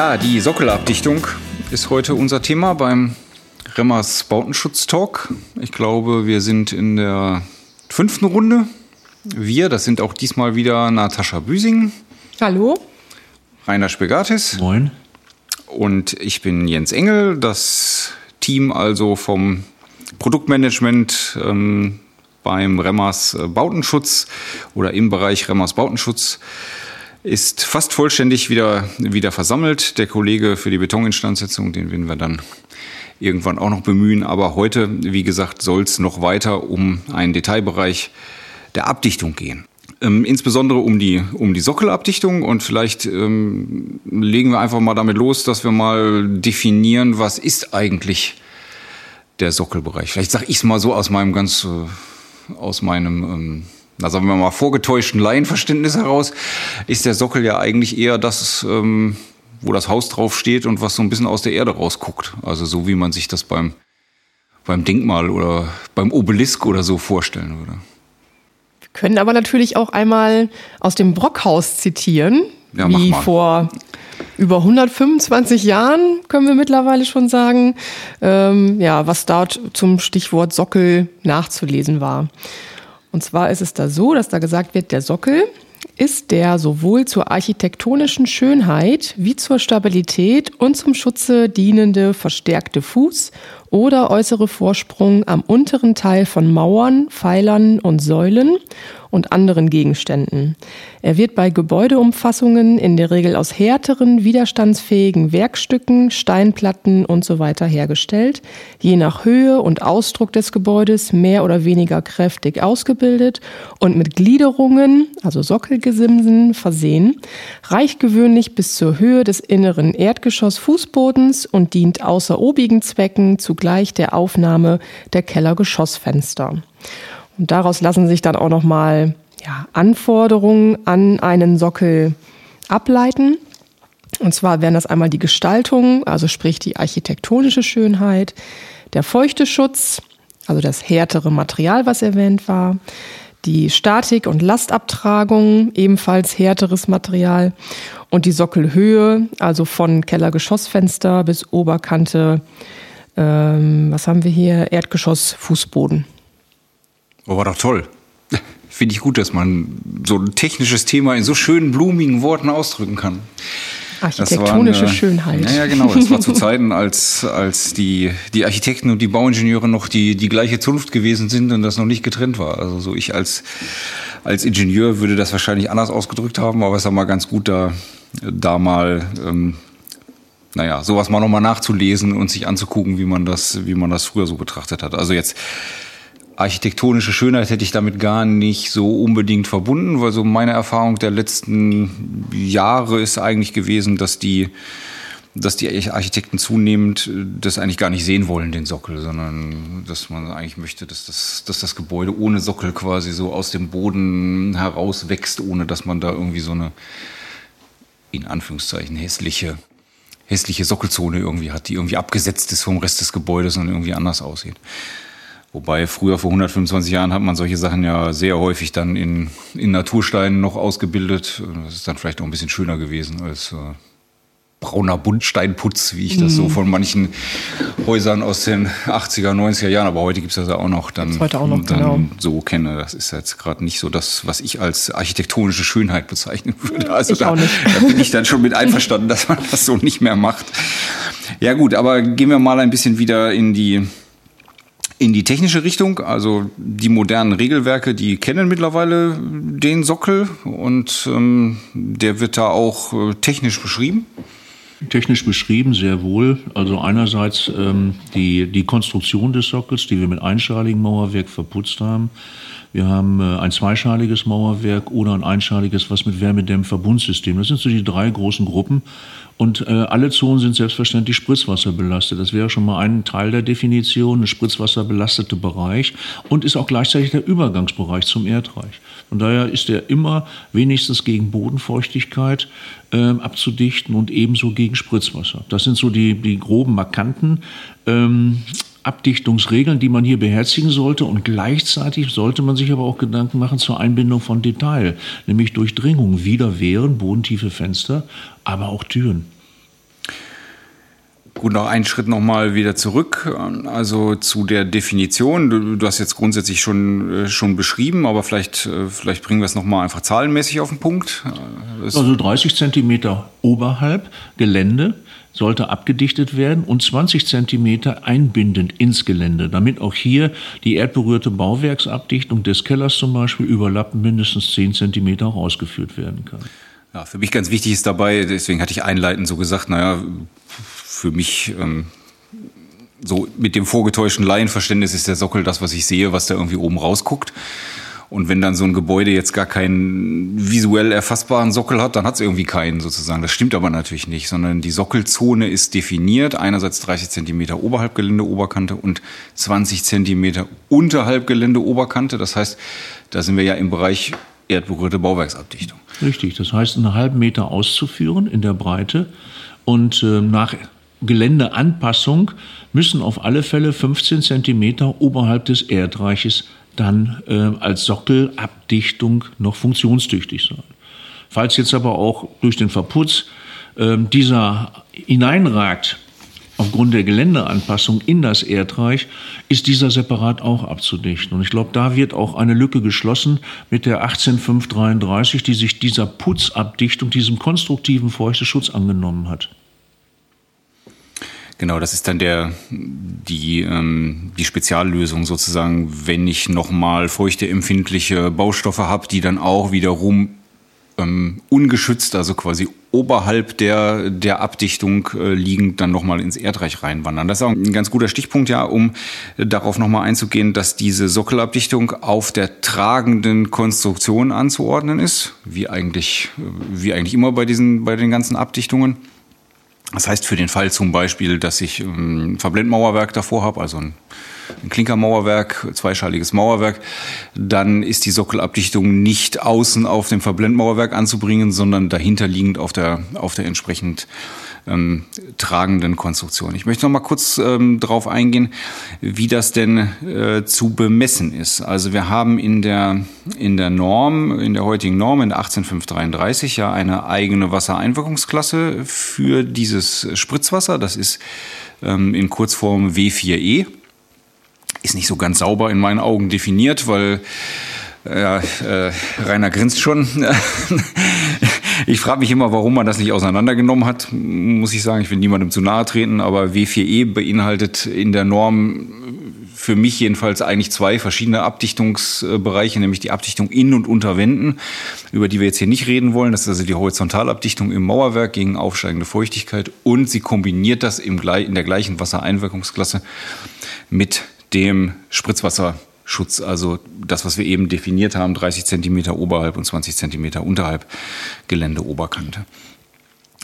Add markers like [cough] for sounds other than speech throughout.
Ja, die Sockelabdichtung ist heute unser Thema beim Remmers Bautenschutz-Talk. Ich glaube, wir sind in der fünften Runde. Wir, das sind auch diesmal wieder Natascha Büsing. Hallo. Rainer Spegatis. Moin. Und ich bin Jens Engel, das Team also vom Produktmanagement ähm, beim Remmers Bautenschutz oder im Bereich Remmers Bautenschutz ist fast vollständig wieder, wieder versammelt. Der Kollege für die Betoninstandsetzung, den werden wir dann irgendwann auch noch bemühen. Aber heute, wie gesagt, soll es noch weiter um einen Detailbereich der Abdichtung gehen. Ähm, insbesondere um die, um die Sockelabdichtung und vielleicht ähm, legen wir einfach mal damit los, dass wir mal definieren, was ist eigentlich der Sockelbereich. Vielleicht sage ich es mal so aus meinem ganz, äh, aus meinem ähm, na sagen wir mal, vorgetäuschten Laienverständnis heraus, ist der Sockel ja eigentlich eher das, ähm, wo das Haus drauf steht und was so ein bisschen aus der Erde rausguckt. Also so wie man sich das beim, beim Denkmal oder beim Obelisk oder so vorstellen würde. Wir können aber natürlich auch einmal aus dem Brockhaus zitieren, ja, wie vor über 125 Jahren, können wir mittlerweile schon sagen, ähm, ja, was dort zum Stichwort Sockel nachzulesen war. Und zwar ist es da so, dass da gesagt wird, der Sockel ist der sowohl zur architektonischen Schönheit wie zur Stabilität und zum Schutze dienende verstärkte Fuß oder äußere Vorsprung am unteren Teil von Mauern, Pfeilern und Säulen und anderen Gegenständen. Er wird bei Gebäudeumfassungen in der Regel aus härteren, widerstandsfähigen Werkstücken, Steinplatten und so weiter hergestellt, je nach Höhe und Ausdruck des Gebäudes mehr oder weniger kräftig ausgebildet und mit Gliederungen, also Sockelgesimsen, versehen, reicht gewöhnlich bis zur Höhe des inneren Erdgeschossfußbodens und dient außer obigen Zwecken zugleich der Aufnahme der Kellergeschossfenster. Und daraus lassen sich dann auch nochmal ja, Anforderungen an einen Sockel ableiten. Und zwar wären das einmal die Gestaltung, also sprich die architektonische Schönheit, der Feuchteschutz, also das härtere Material, was erwähnt war, die Statik und Lastabtragung, ebenfalls härteres Material und die Sockelhöhe, also von Kellergeschossfenster bis Oberkante, ähm, was haben wir hier, Erdgeschoss, Fußboden. Oh, war doch toll. [laughs] Finde ich gut, dass man so ein technisches Thema in so schönen, blumigen Worten ausdrücken kann. Architektonische eine, Schönheit. Ja, genau. Das war zu [laughs] Zeiten, als, als die, die Architekten und die Bauingenieure noch die, die gleiche Zunft gewesen sind und das noch nicht getrennt war. Also so ich als, als Ingenieur würde das wahrscheinlich anders ausgedrückt haben, aber es ist mal ganz gut, da, da mal ähm, naja, sowas mal nochmal nachzulesen und sich anzugucken, wie man das, wie man das früher so betrachtet hat. Also jetzt architektonische Schönheit hätte ich damit gar nicht so unbedingt verbunden, weil so meine Erfahrung der letzten Jahre ist eigentlich gewesen, dass die dass die Architekten zunehmend das eigentlich gar nicht sehen wollen, den Sockel, sondern dass man eigentlich möchte, dass das, dass das Gebäude ohne Sockel quasi so aus dem Boden heraus wächst, ohne dass man da irgendwie so eine, in Anführungszeichen, hässliche, hässliche Sockelzone irgendwie hat, die irgendwie abgesetzt ist vom Rest des Gebäudes und irgendwie anders aussieht. Wobei früher vor 125 Jahren hat man solche Sachen ja sehr häufig dann in, in Natursteinen noch ausgebildet. Das ist dann vielleicht auch ein bisschen schöner gewesen als äh, brauner Buntsteinputz, wie ich das so mhm. von manchen Häusern aus den 80er, 90er Jahren, aber heute gibt es das ja auch noch, dann, heute auch noch, dann genau. so kenne. Das ist jetzt gerade nicht so das, was ich als architektonische Schönheit bezeichnen würde. Also ich da, da bin ich dann schon mit einverstanden, dass man das so nicht mehr macht. Ja gut, aber gehen wir mal ein bisschen wieder in die in die technische Richtung. Also die modernen Regelwerke, die kennen mittlerweile den Sockel und ähm, der wird da auch äh, technisch beschrieben. Technisch beschrieben, sehr wohl. Also einerseits ähm, die, die Konstruktion des Sockels, die wir mit einschaligen Mauerwerk verputzt haben. Wir haben äh, ein zweischaliges Mauerwerk oder ein einschaliges, was mit Wärmedämmverbundsystem. Das sind so die drei großen Gruppen. Und äh, alle Zonen sind selbstverständlich spritzwasserbelastet. Das wäre schon mal ein Teil der Definition, ein spritzwasserbelastete Bereich und ist auch gleichzeitig der Übergangsbereich zum Erdreich. Von daher ist er immer wenigstens gegen Bodenfeuchtigkeit äh, abzudichten und ebenso gegen Spritzwasser. Das sind so die, die groben markanten ähm, Abdichtungsregeln, die man hier beherzigen sollte. Und gleichzeitig sollte man sich aber auch Gedanken machen zur Einbindung von Detail, nämlich Durchdringung, Widerwehren, bodentiefe Fenster, aber auch Türen. Gut, noch einen Schritt nochmal wieder zurück, also zu der Definition. Du, du, hast jetzt grundsätzlich schon, äh, schon beschrieben, aber vielleicht, äh, vielleicht bringen wir es nochmal einfach zahlenmäßig auf den Punkt. Das also 30 Zentimeter oberhalb Gelände sollte abgedichtet werden und 20 Zentimeter einbindend ins Gelände, damit auch hier die erdberührte Bauwerksabdichtung des Kellers zum Beispiel überlappend mindestens 10 Zentimeter rausgeführt werden kann. Ja, für mich ganz wichtig ist dabei, deswegen hatte ich einleitend so gesagt, naja, für mich ähm, so mit dem vorgetäuschten Laienverständnis ist der Sockel das, was ich sehe, was da irgendwie oben rausguckt. Und wenn dann so ein Gebäude jetzt gar keinen visuell erfassbaren Sockel hat, dann hat es irgendwie keinen sozusagen. Das stimmt aber natürlich nicht, sondern die Sockelzone ist definiert. Einerseits 30 Zentimeter oberhalb Geländeoberkante und 20 Zentimeter unterhalb Geländeoberkante. Das heißt, da sind wir ja im Bereich erdberührte Bauwerksabdichtung. Richtig, das heißt, einen halben Meter auszuführen in der Breite und äh, nach Geländeanpassung müssen auf alle Fälle 15 Zentimeter oberhalb des Erdreiches dann äh, als Sockelabdichtung noch funktionstüchtig sein. Falls jetzt aber auch durch den Verputz äh, dieser hineinragt, aufgrund der Geländeanpassung in das Erdreich, ist dieser separat auch abzudichten. Und ich glaube, da wird auch eine Lücke geschlossen mit der 18533, die sich dieser Putzabdichtung, diesem konstruktiven Feuchteschutz angenommen hat. Genau, das ist dann der, die, ähm, die Speziallösung sozusagen, wenn ich nochmal feuchteempfindliche Baustoffe habe, die dann auch wiederum ähm, ungeschützt, also quasi oberhalb der, der Abdichtung äh, liegend, dann nochmal ins Erdreich reinwandern. Das ist auch ein ganz guter Stichpunkt, ja, um darauf nochmal einzugehen, dass diese Sockelabdichtung auf der tragenden Konstruktion anzuordnen ist, wie eigentlich, wie eigentlich immer bei diesen, bei den ganzen Abdichtungen. Das heißt, für den Fall zum Beispiel, dass ich ein Verblendmauerwerk davor habe, also ein, ein Klinkermauerwerk, zweischaliges Mauerwerk, dann ist die Sockelabdichtung nicht außen auf dem Verblendmauerwerk anzubringen, sondern dahinterliegend auf der, auf der entsprechend ähm, tragenden Konstruktion. Ich möchte noch mal kurz ähm, darauf eingehen, wie das denn äh, zu bemessen ist. Also wir haben in der, in der Norm, in der heutigen Norm, in der 18533 ja eine eigene Wassereinwirkungsklasse für dieses Spritzwasser. Das ist ähm, in Kurzform W4E. Ist nicht so ganz sauber in meinen Augen definiert, weil ja, äh, Rainer grinst schon. [laughs] ich frage mich immer, warum man das nicht auseinandergenommen hat, muss ich sagen. Ich will niemandem zu nahe treten, aber W4E beinhaltet in der Norm für mich jedenfalls eigentlich zwei verschiedene Abdichtungsbereiche, nämlich die Abdichtung in und unter Wänden, über die wir jetzt hier nicht reden wollen. Das ist also die Horizontalabdichtung im Mauerwerk gegen aufsteigende Feuchtigkeit und sie kombiniert das in der gleichen Wassereinwirkungsklasse mit dem Spritzwasser Schutz, also das, was wir eben definiert haben, 30 Zentimeter oberhalb und 20 Zentimeter unterhalb Geländeoberkante.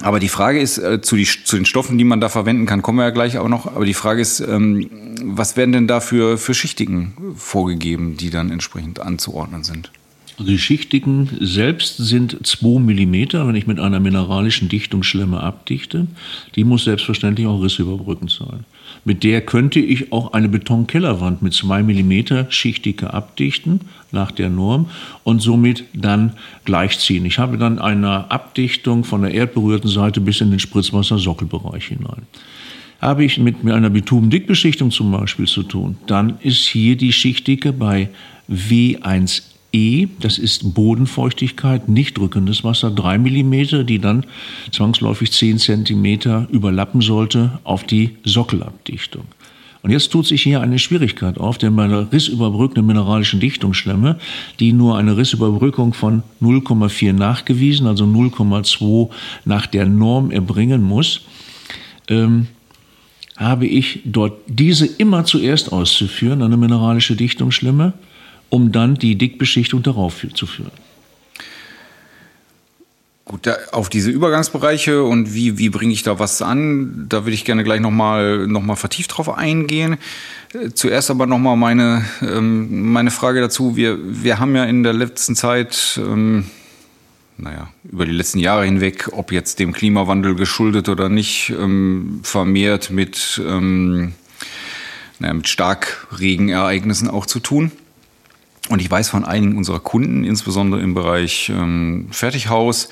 Aber die Frage ist, äh, zu, die, zu, den Stoffen, die man da verwenden kann, kommen wir ja gleich auch noch. Aber die Frage ist, ähm, was werden denn da für, für Schichtigen vorgegeben, die dann entsprechend anzuordnen sind? Die Schichtigen selbst sind 2 mm, wenn ich mit einer mineralischen Dichtungsschlemme abdichte. Die muss selbstverständlich auch rissüberbrückend sein. Mit der könnte ich auch eine Betonkellerwand mit 2 mm Schichtdicke abdichten, nach der Norm, und somit dann gleichziehen. Ich habe dann eine Abdichtung von der erdberührten Seite bis in den Spritzwassersockelbereich hinein. Habe ich mit einer Bitumendickbeschichtung zum Beispiel zu tun, dann ist hier die Schichtdicke bei W1 E, das ist Bodenfeuchtigkeit, nicht drückendes Wasser, 3 mm, die dann zwangsläufig 10 cm überlappen sollte auf die Sockelabdichtung. Und jetzt tut sich hier eine Schwierigkeit auf, denn bei einer rissüberbrückenden mineralischen Dichtungsschlemme, die nur eine Rissüberbrückung von 0,4 nachgewiesen, also 0,2 nach der Norm erbringen muss, ähm, habe ich dort diese immer zuerst auszuführen, eine mineralische Dichtungsschlemme, um dann die Dickbeschichtung darauf zu führen. Gut, da, auf diese Übergangsbereiche und wie, wie bringe ich da was an, da würde ich gerne gleich nochmal noch mal vertieft drauf eingehen. Äh, zuerst aber nochmal meine, ähm, meine Frage dazu. Wir, wir haben ja in der letzten Zeit, ähm, naja, über die letzten Jahre hinweg, ob jetzt dem Klimawandel geschuldet oder nicht, ähm, vermehrt mit, ähm, naja, mit Starkregenereignissen auch zu tun. Und ich weiß von einigen unserer Kunden, insbesondere im Bereich ähm, Fertighaus,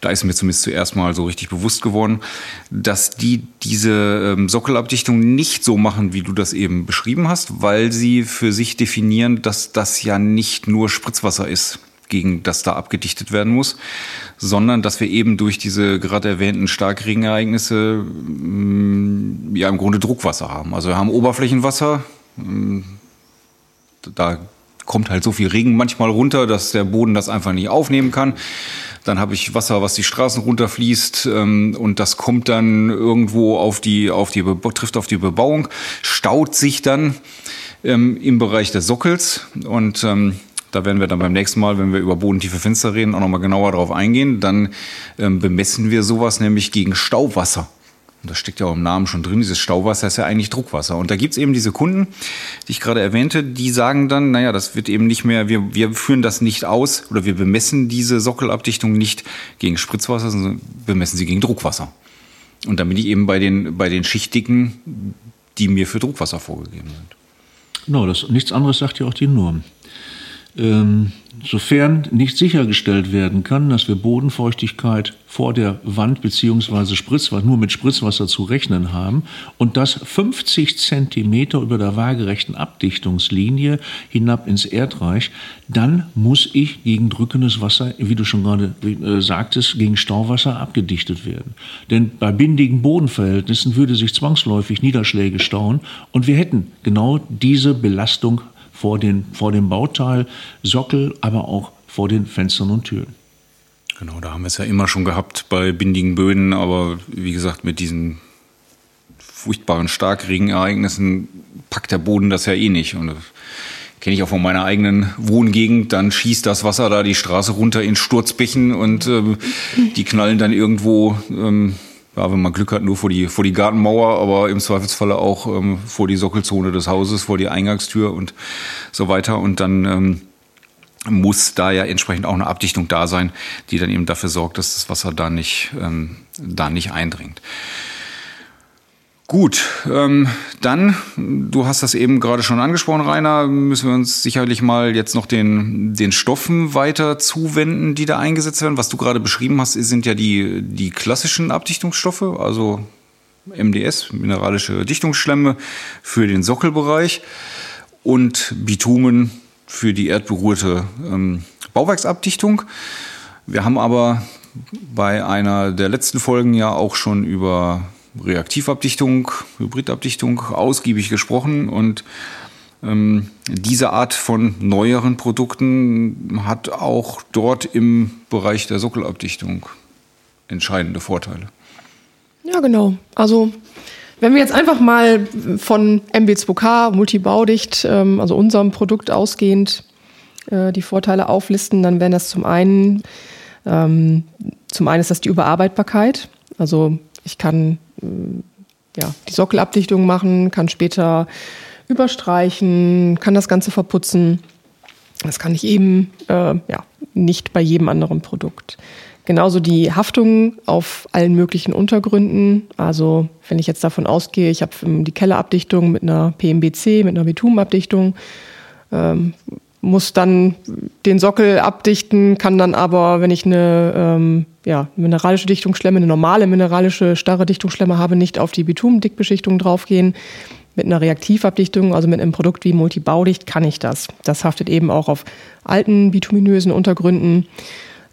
da ist mir zumindest zuerst mal so richtig bewusst geworden, dass die diese ähm, Sockelabdichtung nicht so machen, wie du das eben beschrieben hast, weil sie für sich definieren, dass das ja nicht nur Spritzwasser ist gegen das da abgedichtet werden muss, sondern dass wir eben durch diese gerade erwähnten Starkregenereignisse mm, ja im Grunde Druckwasser haben. Also wir haben Oberflächenwasser, mm, da kommt halt so viel Regen manchmal runter, dass der Boden das einfach nicht aufnehmen kann. Dann habe ich Wasser, was die Straßen runterfließt ähm, und das kommt dann irgendwo auf die, auf die, trifft auf die Bebauung, staut sich dann ähm, im Bereich des Sockels und ähm, da werden wir dann beim nächsten Mal, wenn wir über bodentiefe Fenster reden, auch nochmal genauer darauf eingehen. Dann ähm, bemessen wir sowas nämlich gegen Stauwasser. Und das steckt ja auch im Namen schon drin, dieses Stauwasser ist ja eigentlich Druckwasser. Und da gibt's eben diese Kunden, die ich gerade erwähnte, die sagen dann, naja, das wird eben nicht mehr, wir, wir führen das nicht aus oder wir bemessen diese Sockelabdichtung nicht gegen Spritzwasser, sondern bemessen sie gegen Druckwasser. Und dann bin ich eben bei den, bei den Schichtdicken, die mir für Druckwasser vorgegeben sind. Genau, das, nichts anderes sagt ja auch die Norm. Ähm, sofern nicht sichergestellt werden kann, dass wir Bodenfeuchtigkeit vor der Wand beziehungsweise Spritzwasser, nur mit Spritzwasser zu rechnen haben und das 50 Zentimeter über der waagerechten Abdichtungslinie hinab ins Erdreich, dann muss ich gegen drückendes Wasser, wie du schon gerade äh, sagtest, gegen Stauwasser abgedichtet werden. Denn bei bindigen Bodenverhältnissen würde sich zwangsläufig Niederschläge stauen und wir hätten genau diese Belastung vor, den, vor dem Bauteil, Sockel, aber auch vor den Fenstern und Türen. Genau, da haben wir es ja immer schon gehabt bei bindigen Böden, aber wie gesagt, mit diesen furchtbaren Starkregenereignissen packt der Boden das ja eh nicht. Und das kenne ich auch von meiner eigenen Wohngegend. Dann schießt das Wasser da die Straße runter in Sturzbächen und ähm, die knallen dann irgendwo ähm, ja, wenn man Glück hat, nur vor die, vor die Gartenmauer, aber im Zweifelsfalle auch ähm, vor die Sockelzone des Hauses, vor die Eingangstür und so weiter. Und dann ähm, muss da ja entsprechend auch eine Abdichtung da sein, die dann eben dafür sorgt, dass das Wasser da nicht, ähm, da nicht eindringt. Gut, ähm, dann, du hast das eben gerade schon angesprochen, Rainer, müssen wir uns sicherlich mal jetzt noch den, den Stoffen weiter zuwenden, die da eingesetzt werden. Was du gerade beschrieben hast, sind ja die, die klassischen Abdichtungsstoffe, also MDS, mineralische Dichtungsschlemme für den Sockelbereich und Bitumen für die erdberuhrte ähm, Bauwerksabdichtung. Wir haben aber bei einer der letzten Folgen ja auch schon über Reaktivabdichtung, Hybridabdichtung ausgiebig gesprochen und ähm, diese Art von neueren Produkten hat auch dort im Bereich der Sockelabdichtung entscheidende Vorteile. Ja, genau. Also wenn wir jetzt einfach mal von MB2K, Multibaudicht, ähm, also unserem Produkt ausgehend, äh, die Vorteile auflisten, dann wären das zum einen, ähm, zum einen ist das die Überarbeitbarkeit. Also ich kann ja, die Sockelabdichtung machen, kann später überstreichen, kann das Ganze verputzen. Das kann ich eben äh, ja, nicht bei jedem anderen Produkt. Genauso die Haftung auf allen möglichen Untergründen. Also wenn ich jetzt davon ausgehe, ich habe die Kellerabdichtung mit einer PMBC, mit einer Bitumenabdichtung, ähm, muss dann den Sockel abdichten, kann dann aber, wenn ich eine ähm, ja, mineralische Dichtungsschlemme, eine normale mineralische starre Dichtungsschlemme habe, nicht auf die Bitumendickbeschichtung draufgehen. Mit einer Reaktivabdichtung, also mit einem Produkt wie Multibaudicht, kann ich das. Das haftet eben auch auf alten bituminösen Untergründen,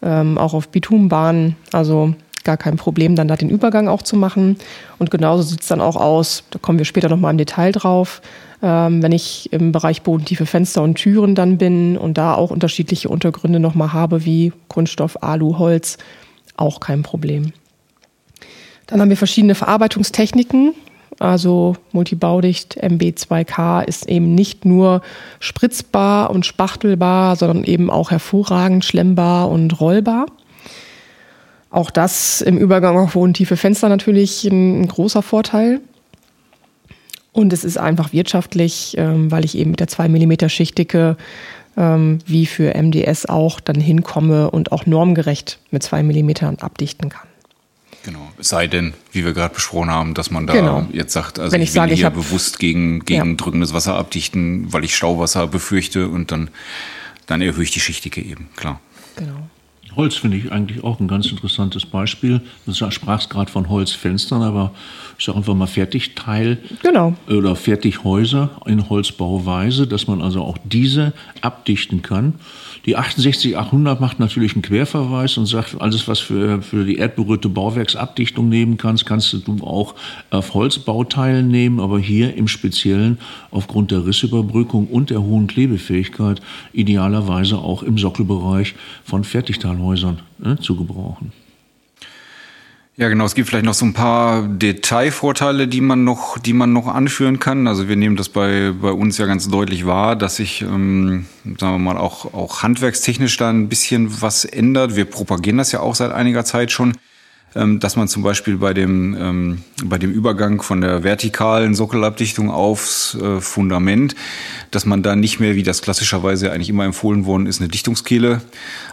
ähm, auch auf Bitumenbahnen. Also gar kein Problem, dann da den Übergang auch zu machen. Und genauso sieht es dann auch aus, da kommen wir später nochmal im Detail drauf, ähm, wenn ich im Bereich bodentiefe Fenster und Türen dann bin und da auch unterschiedliche Untergründe nochmal habe, wie Kunststoff, Alu, Holz, auch kein Problem. Dann haben wir verschiedene Verarbeitungstechniken. Also Multibaudicht MB2K ist eben nicht nur spritzbar und spachtelbar, sondern eben auch hervorragend schlemmbar und rollbar. Auch das im Übergang auf bodentiefe Fenster natürlich ein großer Vorteil. Und es ist einfach wirtschaftlich, ähm, weil ich eben mit der 2 mm Schichtdicke ähm, wie für MDS auch dann hinkomme und auch normgerecht mit 2 mm abdichten kann. Genau. Es sei denn, wie wir gerade besprochen haben, dass man da genau. jetzt sagt, also Wenn ich, ich will sage, hier ich bewusst gegen, gegen ja. drückendes Wasser abdichten, weil ich Stauwasser befürchte und dann, dann erhöhe ich die Schichtdicke eben, klar. Genau. Holz finde ich eigentlich auch ein ganz interessantes Beispiel. Du sprachst gerade von Holzfenstern, aber ich sage einfach mal Fertigteil genau. oder Fertighäuser in Holzbauweise, dass man also auch diese abdichten kann. Die 68800 macht natürlich einen Querverweis und sagt, alles, was für, für die erdberührte Bauwerksabdichtung nehmen kannst, kannst du auch auf Holzbauteilen nehmen, aber hier im Speziellen aufgrund der Rissüberbrückung und der hohen Klebefähigkeit idealerweise auch im Sockelbereich von Fertigteilhäusern ne, zu gebrauchen. Ja, genau. Es gibt vielleicht noch so ein paar Detailvorteile, die man noch, die man noch anführen kann. Also wir nehmen das bei, bei uns ja ganz deutlich wahr, dass sich, ähm, sagen wir mal, auch, auch handwerkstechnisch da ein bisschen was ändert. Wir propagieren das ja auch seit einiger Zeit schon. Ähm, dass man zum Beispiel bei dem, ähm, bei dem Übergang von der vertikalen Sockelabdichtung aufs äh, Fundament, dass man da nicht mehr, wie das klassischerweise eigentlich immer empfohlen worden ist, eine Dichtungskehle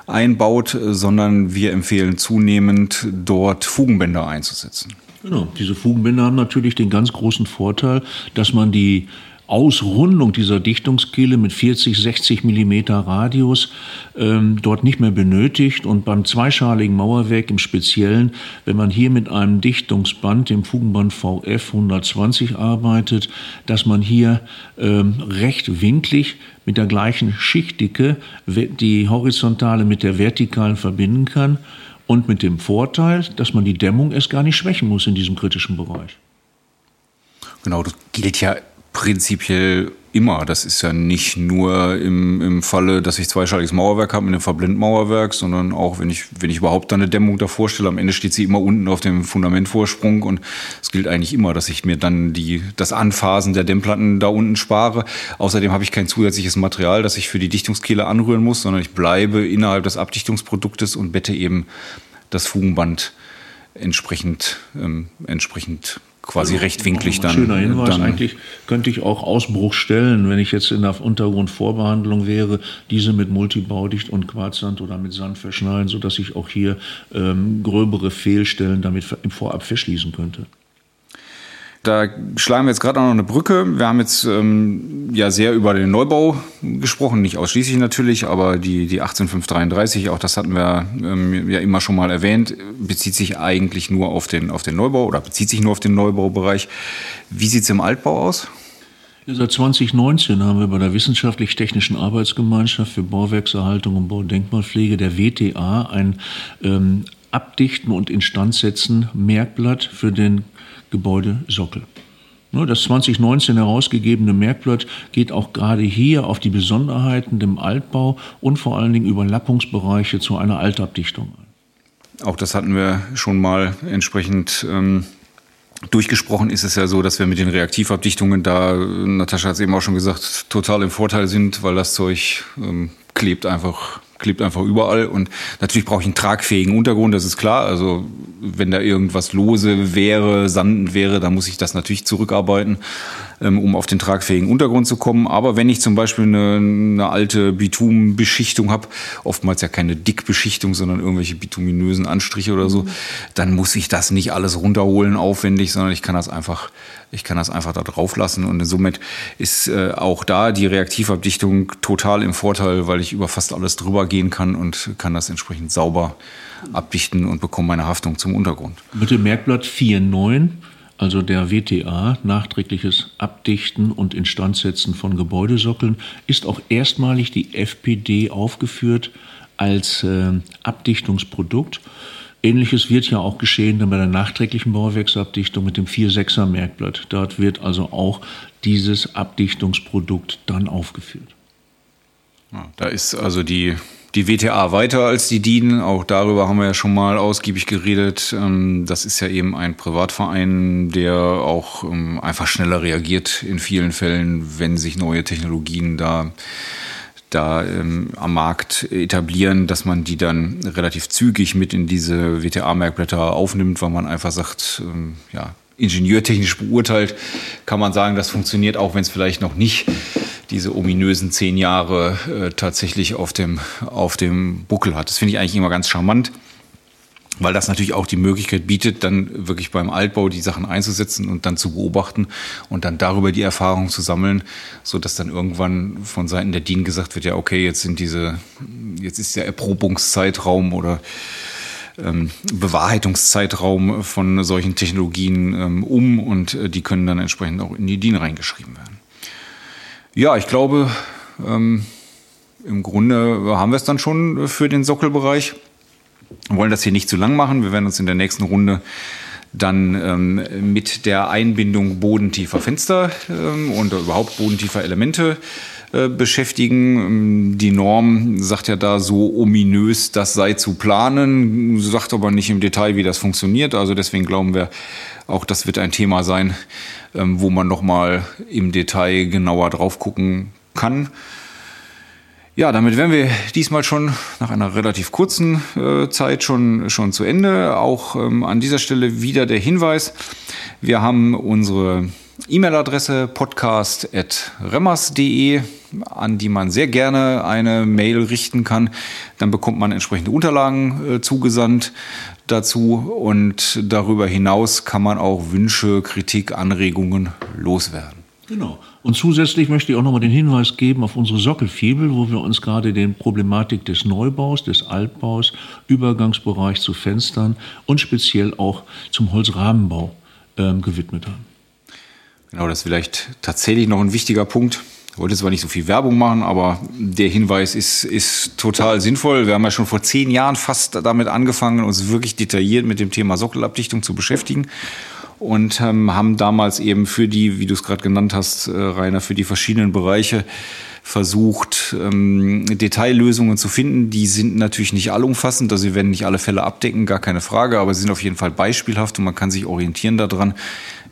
einbaut, äh, sondern wir empfehlen zunehmend dort Fugenbänder einzusetzen. Genau, diese Fugenbänder haben natürlich den ganz großen Vorteil, dass man die Ausrundung dieser Dichtungskehle mit 40, 60 Millimeter Radius ähm, dort nicht mehr benötigt. Und beim zweischaligen Mauerwerk im Speziellen, wenn man hier mit einem Dichtungsband, dem Fugenband VF 120 arbeitet, dass man hier ähm, recht winklig mit der gleichen Schichtdicke die horizontale mit der vertikalen verbinden kann. Und mit dem Vorteil, dass man die Dämmung erst gar nicht schwächen muss in diesem kritischen Bereich. Genau, das gilt ja prinzipiell immer. Das ist ja nicht nur im, im Falle, dass ich zweischaliges Mauerwerk habe mit einem Verblendmauerwerk, sondern auch, wenn ich, wenn ich überhaupt eine Dämmung davor stelle, am Ende steht sie immer unten auf dem Fundamentvorsprung und es gilt eigentlich immer, dass ich mir dann die, das Anphasen der Dämmplatten da unten spare. Außerdem habe ich kein zusätzliches Material, das ich für die Dichtungskehle anrühren muss, sondern ich bleibe innerhalb des Abdichtungsproduktes und bette eben das Fugenband entsprechend, ähm, entsprechend quasi also, rechtwinklig dann. Schöner Hinweis. Dann Eigentlich könnte ich auch Ausbruch stellen, wenn ich jetzt in der Untergrundvorbehandlung wäre, diese mit Multibaudicht und Quarzsand oder mit Sand verschneiden, sodass ich auch hier ähm, gröbere Fehlstellen damit im Vorab verschließen könnte. Da schlagen wir jetzt gerade auch noch eine Brücke. Wir haben jetzt ähm, ja sehr über den Neubau gesprochen, nicht ausschließlich natürlich, aber die, die 18533, auch das hatten wir ähm, ja immer schon mal erwähnt, bezieht sich eigentlich nur auf den, auf den Neubau oder bezieht sich nur auf den Neubaubereich. Wie sieht es im Altbau aus? Seit 2019 haben wir bei der Wissenschaftlich-Technischen Arbeitsgemeinschaft für Bauwerkserhaltung und Baudenkmalpflege, der WTA, ein ähm, Abdichten und Instandsetzen Merkblatt für den Gebäudesockel. Das 2019 herausgegebene Merkblatt geht auch gerade hier auf die Besonderheiten dem Altbau und vor allen Dingen Überlappungsbereiche zu einer Altabdichtung ein. Auch das hatten wir schon mal entsprechend ähm, durchgesprochen. Ist es ja so, dass wir mit den Reaktivabdichtungen da, Natascha hat es eben auch schon gesagt, total im Vorteil sind, weil das Zeug ähm, klebt einfach klebt einfach überall. Und natürlich brauche ich einen tragfähigen Untergrund, das ist klar. Also wenn da irgendwas lose wäre, sandend wäre, dann muss ich das natürlich zurückarbeiten, um auf den tragfähigen Untergrund zu kommen. Aber wenn ich zum Beispiel eine, eine alte Bitumenbeschichtung habe, oftmals ja keine Dickbeschichtung, sondern irgendwelche bituminösen Anstriche oder so, dann muss ich das nicht alles runterholen aufwendig, sondern ich kann das einfach ich kann das einfach da drauf lassen und somit ist äh, auch da die Reaktivabdichtung total im Vorteil, weil ich über fast alles drüber gehen kann und kann das entsprechend sauber abdichten und bekomme meine Haftung zum Untergrund. Mit Merkblatt 4.9 also der WTA, nachträgliches Abdichten und Instandsetzen von Gebäudesockeln, ist auch erstmalig die FPD aufgeführt als äh, Abdichtungsprodukt. Ähnliches wird ja auch geschehen dann bei der nachträglichen Bauwerksabdichtung mit dem 4-6er Merkblatt. Dort wird also auch dieses Abdichtungsprodukt dann aufgeführt. Ja, da ist also die, die WTA weiter als die DIN. Auch darüber haben wir ja schon mal ausgiebig geredet. Ähm, das ist ja eben ein Privatverein, der auch ähm, einfach schneller reagiert in vielen Fällen, wenn sich neue Technologien da da ähm, am Markt etablieren, dass man die dann relativ zügig mit in diese WTA-Merkblätter aufnimmt, weil man einfach sagt, ja, ingenieurtechnisch beurteilt, kann man sagen, das funktioniert, auch wenn es vielleicht noch nicht diese ominösen zehn Jahre äh, tatsächlich auf dem, auf dem Buckel hat. Das finde ich eigentlich immer ganz charmant. weil das natürlich auch die Möglichkeit bietet, dann wirklich beim Altbau die Sachen einzusetzen und dann zu beobachten und dann darüber die Erfahrungen zu sammeln, so dass dann irgendwann von Seiten der DIN gesagt wird, ja okay, jetzt sind diese, jetzt ist der Erprobungszeitraum oder ähm, Bewahrheitungszeitraum von solchen Technologien ähm, um und äh, die können dann entsprechend auch in die DIN reingeschrieben werden. Ja, ich glaube, ähm, im Grunde haben wir es dann schon für den Sockelbereich. Wir wollen das hier nicht zu lang machen. Wir werden uns in der nächsten Runde dann ähm, mit der Einbindung bodentiefer Fenster ähm, und überhaupt bodentiefer Elemente äh, beschäftigen. Ähm, die Norm sagt ja da so ominös, das sei zu planen, sagt aber nicht im Detail, wie das funktioniert. Also deswegen glauben wir, auch das wird ein Thema sein, ähm, wo man nochmal im Detail genauer drauf gucken kann. Ja, damit wären wir diesmal schon nach einer relativ kurzen äh, Zeit schon, schon zu Ende. Auch ähm, an dieser Stelle wieder der Hinweis. Wir haben unsere E-Mail-Adresse podcast.remmers.de, an die man sehr gerne eine Mail richten kann. Dann bekommt man entsprechende Unterlagen äh, zugesandt dazu und darüber hinaus kann man auch Wünsche, Kritik, Anregungen loswerden. Genau. Und zusätzlich möchte ich auch nochmal den Hinweis geben auf unsere Sockelfibel, wo wir uns gerade den Problematik des Neubaus, des Altbaus, Übergangsbereich zu Fenstern und speziell auch zum Holzrahmenbau ähm, gewidmet haben. Genau, das ist vielleicht tatsächlich noch ein wichtiger Punkt. Ich wollte zwar nicht so viel Werbung machen, aber der Hinweis ist, ist total sinnvoll. Wir haben ja schon vor zehn Jahren fast damit angefangen, uns wirklich detailliert mit dem Thema Sockelabdichtung zu beschäftigen und ähm, haben damals eben für die, wie du es gerade genannt hast, äh, Rainer, für die verschiedenen Bereiche versucht, ähm, Detaillösungen zu finden. Die sind natürlich nicht allumfassend, also sie werden nicht alle Fälle abdecken, gar keine Frage, aber sie sind auf jeden Fall beispielhaft und man kann sich orientieren daran,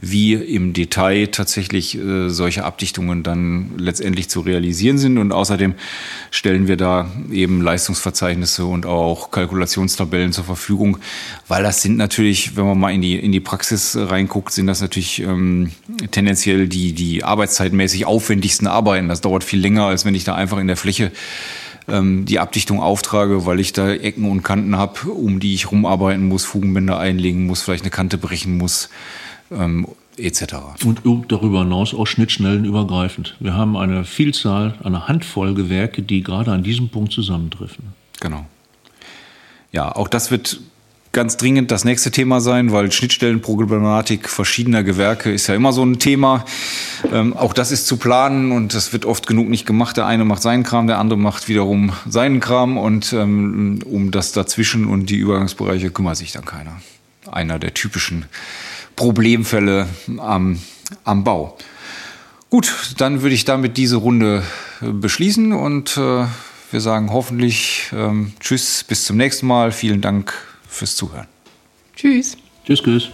wie im Detail tatsächlich äh, solche Abdichtungen dann letztendlich zu realisieren sind. Und außerdem stellen wir da eben Leistungsverzeichnisse und auch Kalkulationstabellen zur Verfügung, weil das sind natürlich, wenn man mal in die, in die Praxis reinguckt, sind das natürlich ähm, tendenziell die, die arbeitszeitmäßig aufwendigsten Arbeiten. Das dauert viel länger, als wenn ich da einfach in der Fläche ähm, die Abdichtung auftrage, weil ich da Ecken und Kanten habe, um die ich rumarbeiten muss, Fugenbänder einlegen muss, vielleicht eine Kante brechen muss ähm, etc. Und darüber hinaus auch Schnittstellen übergreifend. Wir haben eine Vielzahl, eine Handvoll Gewerke, die gerade an diesem Punkt zusammentreffen. Genau. Ja, auch das wird ganz dringend das nächste Thema sein, weil Schnittstellenproblematik verschiedener Gewerke ist ja immer so ein Thema. Ähm, auch das ist zu planen und das wird oft genug nicht gemacht. Der eine macht seinen Kram, der andere macht wiederum seinen Kram und ähm, um das dazwischen und die Übergangsbereiche kümmert sich dann keiner. Einer der typischen Problemfälle am, am Bau. Gut, dann würde ich damit diese Runde äh, beschließen und äh, wir sagen hoffentlich ähm, Tschüss, bis zum nächsten Mal. Vielen Dank fürs Zuhören. Tschüss. Tschüss, tschüss.